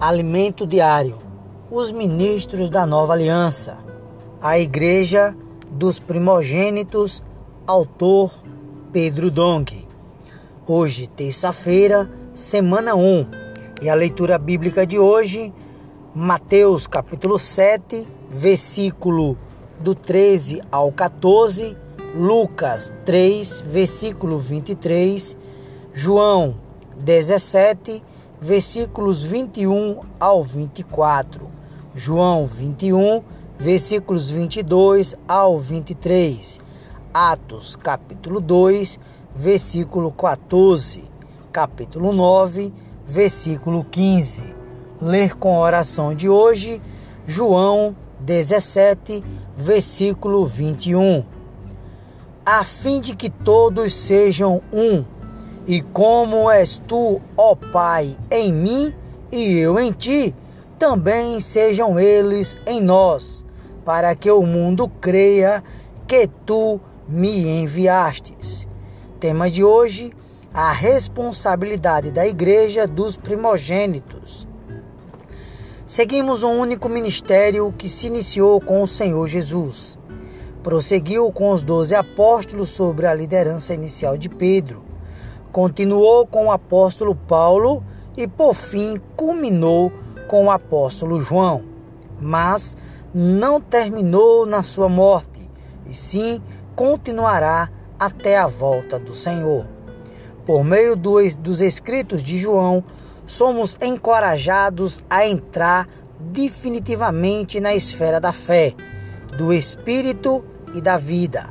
Alimento diário. Os ministros da nova aliança. A igreja dos primogênitos. Autor Pedro Dong. Hoje, terça-feira, semana 1. E a leitura bíblica de hoje, Mateus capítulo 7, versículo do 13 ao 14, Lucas 3, versículo 23, João 17, versículos 21 ao 24. João 21, versículos 22 ao 23. Atos, capítulo 2, versículo 14. Capítulo 9, versículo 15. Ler com a oração de hoje, João 17, versículo 21. A fim de que todos sejam um e como és tu, ó Pai, em mim e eu em ti, também sejam eles em nós, para que o mundo creia que tu me enviastes. Tema de hoje: a responsabilidade da igreja dos primogênitos. Seguimos um único ministério que se iniciou com o Senhor Jesus. Prosseguiu com os doze apóstolos sobre a liderança inicial de Pedro continuou com o apóstolo Paulo e, por fim, culminou com o apóstolo João. Mas não terminou na sua morte, e sim continuará até a volta do Senhor. Por meio dos, dos escritos de João, somos encorajados a entrar definitivamente na esfera da fé, do espírito e da vida.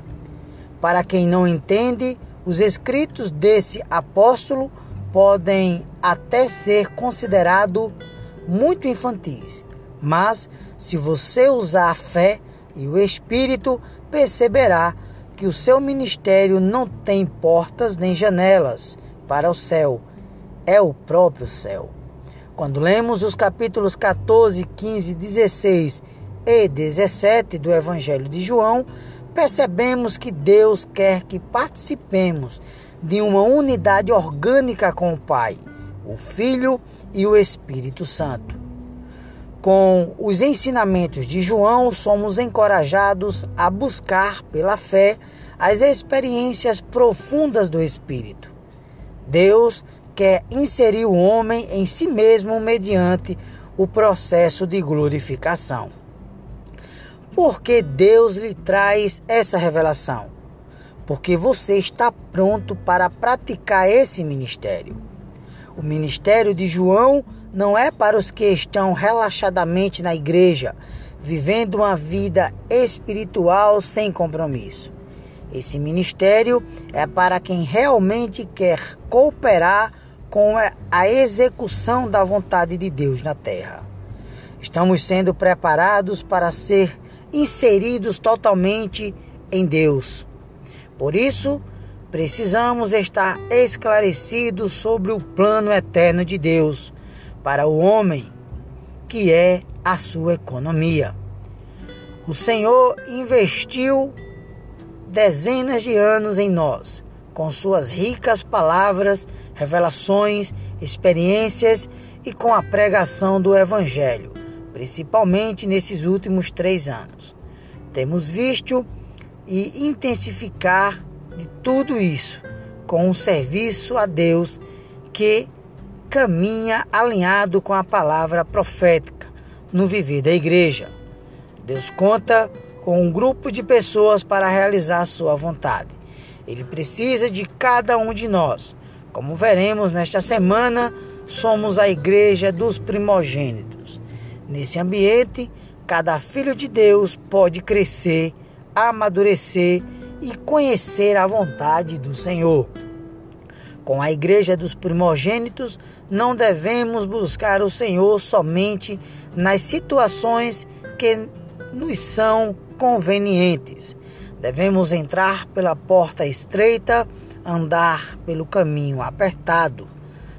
Para quem não entende, os escritos desse apóstolo podem até ser considerados muito infantis, mas se você usar a fé e o espírito, perceberá que o seu ministério não tem portas nem janelas para o céu, é o próprio céu. Quando lemos os capítulos 14, 15, 16 e 17 do Evangelho de João, percebemos que Deus quer que participemos de uma unidade orgânica com o Pai, o Filho e o Espírito Santo. Com os ensinamentos de João, somos encorajados a buscar, pela fé, as experiências profundas do Espírito. Deus quer inserir o homem em si mesmo mediante o processo de glorificação. Porque Deus lhe traz essa revelação? Porque você está pronto para praticar esse ministério. O ministério de João não é para os que estão relaxadamente na igreja, vivendo uma vida espiritual sem compromisso. Esse ministério é para quem realmente quer cooperar com a execução da vontade de Deus na terra. Estamos sendo preparados para ser inseridos totalmente em Deus. Por isso, precisamos estar esclarecidos sobre o plano eterno de Deus para o homem, que é a sua economia. O Senhor investiu dezenas de anos em nós, com suas ricas palavras, revelações, experiências e com a pregação do Evangelho principalmente nesses últimos três anos. Temos visto e intensificar de tudo isso com um serviço a Deus que caminha alinhado com a palavra profética no viver da igreja. Deus conta com um grupo de pessoas para realizar sua vontade. Ele precisa de cada um de nós. Como veremos nesta semana, somos a igreja dos primogênitos. Nesse ambiente, cada filho de Deus pode crescer, amadurecer e conhecer a vontade do Senhor. Com a igreja dos primogênitos, não devemos buscar o Senhor somente nas situações que nos são convenientes. Devemos entrar pela porta estreita, andar pelo caminho apertado,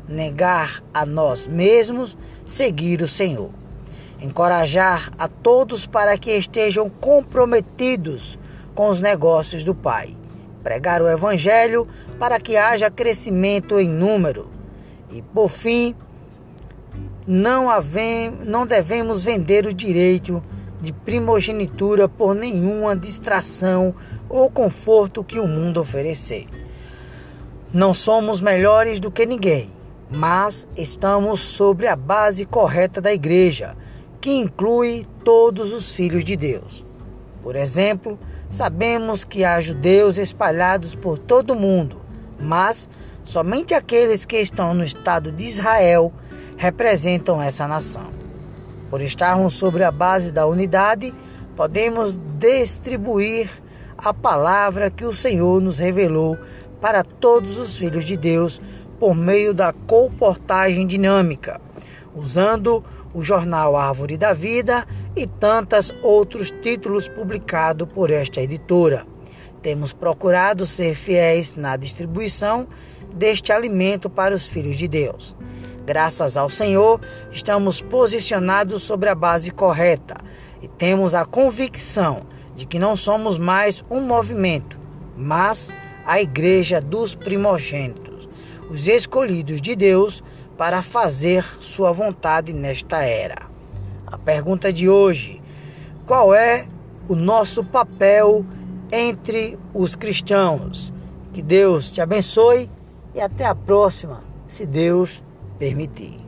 negar a nós mesmos, seguir o Senhor encorajar a todos para que estejam comprometidos com os negócios do Pai, pregar o Evangelho para que haja crescimento em número e, por fim, não, não devemos vender o direito de primogenitura por nenhuma distração ou conforto que o mundo oferecer. Não somos melhores do que ninguém, mas estamos sobre a base correta da igreja, que inclui todos os filhos de Deus. Por exemplo, sabemos que há judeus espalhados por todo o mundo, mas somente aqueles que estão no estado de Israel representam essa nação. Por estarmos sobre a base da unidade, podemos distribuir a palavra que o Senhor nos revelou para todos os filhos de Deus por meio da comportagem dinâmica, usando o jornal Árvore da Vida e tantos outros títulos publicados por esta editora. Temos procurado ser fiéis na distribuição deste alimento para os filhos de Deus. Graças ao Senhor, estamos posicionados sobre a base correta e temos a convicção de que não somos mais um movimento, mas a igreja dos primogênitos, os escolhidos de Deus para fazer sua vontade nesta era. A pergunta de hoje: qual é o nosso papel entre os cristãos? Que Deus te abençoe e até a próxima, se Deus permitir.